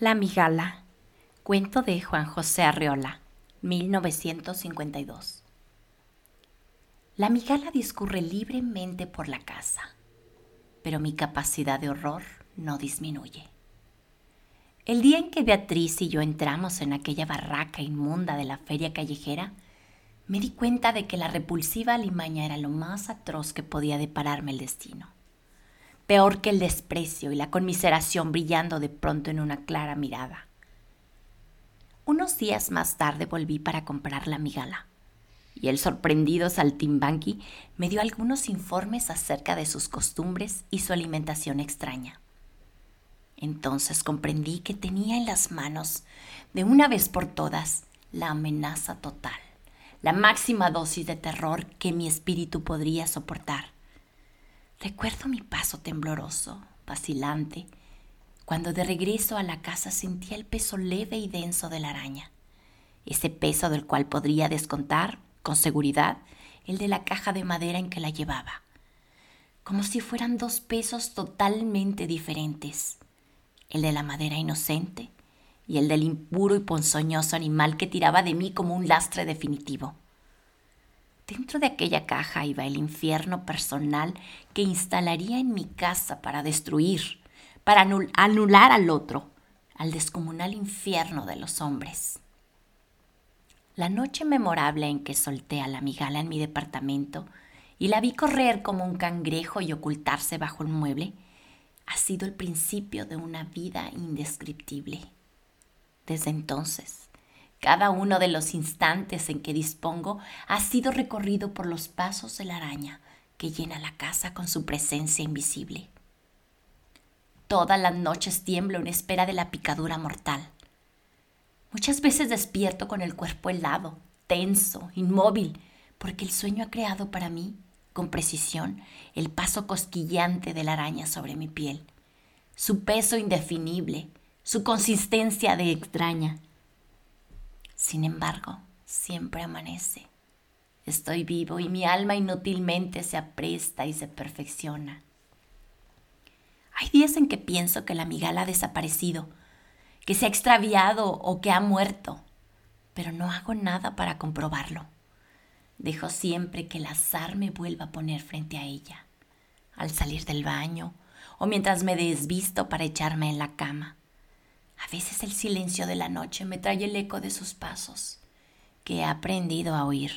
La Migala. Cuento de Juan José Arreola, 1952. La migala discurre libremente por la casa, pero mi capacidad de horror no disminuye. El día en que Beatriz y yo entramos en aquella barraca inmunda de la feria callejera, me di cuenta de que la repulsiva alimaña era lo más atroz que podía depararme el destino peor que el desprecio y la conmiseración brillando de pronto en una clara mirada. Unos días más tarde volví para comprar la migala, y el sorprendido saltimbanqui me dio algunos informes acerca de sus costumbres y su alimentación extraña. Entonces comprendí que tenía en las manos, de una vez por todas, la amenaza total, la máxima dosis de terror que mi espíritu podría soportar Recuerdo mi paso tembloroso, vacilante, cuando de regreso a la casa sentía el peso leve y denso de la araña, ese peso del cual podría descontar, con seguridad, el de la caja de madera en que la llevaba, como si fueran dos pesos totalmente diferentes, el de la madera inocente y el del impuro y ponzoñoso animal que tiraba de mí como un lastre definitivo. Dentro de aquella caja iba el infierno personal que instalaría en mi casa para destruir, para anular al otro, al descomunal infierno de los hombres. La noche memorable en que solté a la migala en mi departamento y la vi correr como un cangrejo y ocultarse bajo un mueble, ha sido el principio de una vida indescriptible. Desde entonces, cada uno de los instantes en que dispongo ha sido recorrido por los pasos de la araña que llena la casa con su presencia invisible. Todas las noches tiemblo en espera de la picadura mortal. Muchas veces despierto con el cuerpo helado, tenso, inmóvil, porque el sueño ha creado para mí, con precisión, el paso cosquillante de la araña sobre mi piel, su peso indefinible, su consistencia de extraña, sin embargo, siempre amanece. Estoy vivo y mi alma inútilmente se apresta y se perfecciona. Hay días en que pienso que la migala ha desaparecido, que se ha extraviado o que ha muerto, pero no hago nada para comprobarlo. Dejo siempre que el azar me vuelva a poner frente a ella, al salir del baño o mientras me desvisto para echarme en la cama. A veces el silencio de la noche me trae el eco de sus pasos, que he aprendido a oír,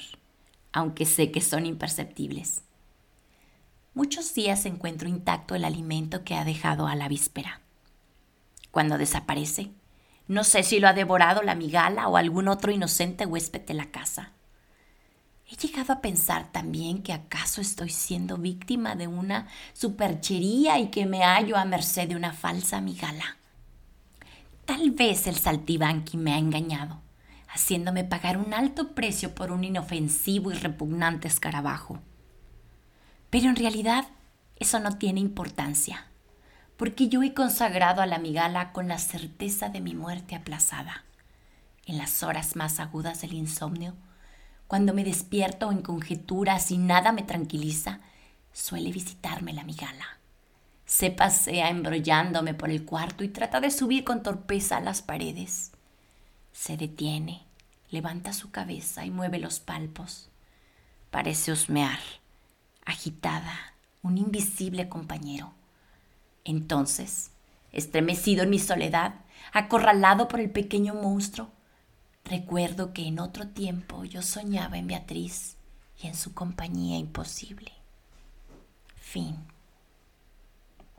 aunque sé que son imperceptibles. Muchos días encuentro intacto el alimento que ha dejado a la víspera. Cuando desaparece, no sé si lo ha devorado la migala o algún otro inocente huésped de la casa. He llegado a pensar también que acaso estoy siendo víctima de una superchería y que me hallo a merced de una falsa migala. Tal vez el saltibanqui me ha engañado, haciéndome pagar un alto precio por un inofensivo y repugnante escarabajo. Pero en realidad eso no tiene importancia, porque yo he consagrado a la migala con la certeza de mi muerte aplazada. En las horas más agudas del insomnio, cuando me despierto en conjeturas y nada me tranquiliza, suele visitarme la migala se pasea embrollándome por el cuarto y trata de subir con torpeza a las paredes. Se detiene, levanta su cabeza y mueve los palpos. Parece husmear, agitada, un invisible compañero. Entonces, estremecido en mi soledad, acorralado por el pequeño monstruo, recuerdo que en otro tiempo yo soñaba en Beatriz y en su compañía imposible. Fin.